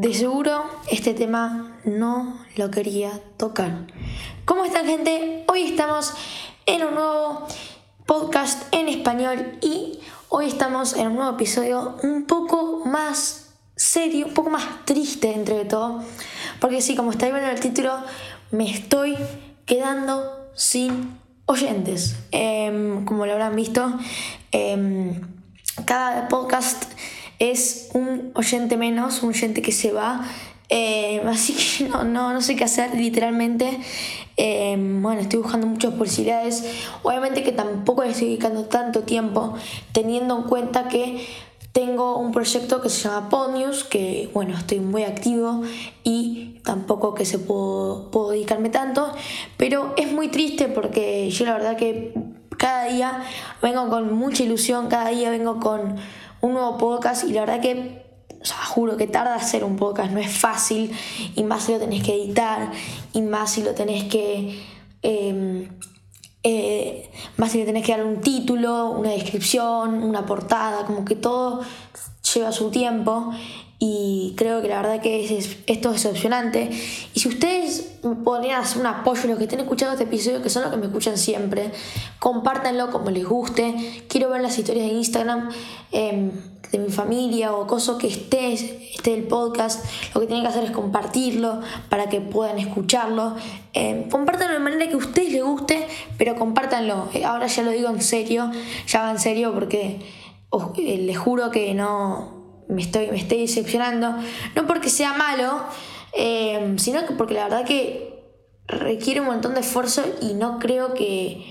de seguro este tema no lo quería tocar. ¿Cómo están gente? Hoy estamos en un nuevo podcast en español y hoy estamos en un nuevo episodio un poco más serio, un poco más triste entre todo. Porque sí, como estáis viendo en el título, me estoy quedando sin oyentes. Em, como lo habrán visto, em, cada podcast es un oyente menos, un oyente que se va. Em, así que no, no, sé qué hacer, literalmente. bueno, estoy buscando muchas posibilidades. Obviamente que tampoco le estoy dedicando tanto tiempo, teniendo en cuenta que tengo un proyecto que se llama Ponius, que bueno, estoy muy activo y tampoco que se puedo, puedo dedicarme tanto, pero es muy triste porque yo la verdad que cada día vengo con mucha ilusión, cada día vengo con un nuevo podcast y la verdad que o juro que tarda hacer un podcast, no es fácil, y más si lo tenés que editar, y más si lo tenés que. Em, eh, más si le tenés que dar un título, una descripción, una portada, como que todo lleva su tiempo y creo que la verdad que esto es opcionante. Y si ustedes podrían hacer un apoyo, los que estén escuchando este episodio, que son los que me escuchan siempre, compártanlo como les guste. Quiero ver las historias de Instagram em, de mi familia o cosas que esté, esté el podcast. Lo que tienen que hacer es compartirlo para que puedan escucharlo. Eh, compártanlo de manera que a ustedes les guste, pero compártanlo. Eh, ahora ya lo digo en serio, ya va en serio porque eh, les juro que no me estoy, me estoy decepcionando, no porque sea malo, eh, sino que porque la verdad que requiere un montón de esfuerzo y no creo que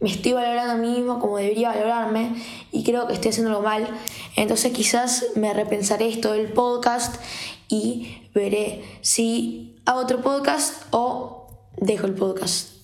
me estoy valorando a mí mismo como debería valorarme y creo que estoy haciéndolo mal. Entonces quizás me repensaré esto del podcast y veré si hago otro podcast o dejo el podcast.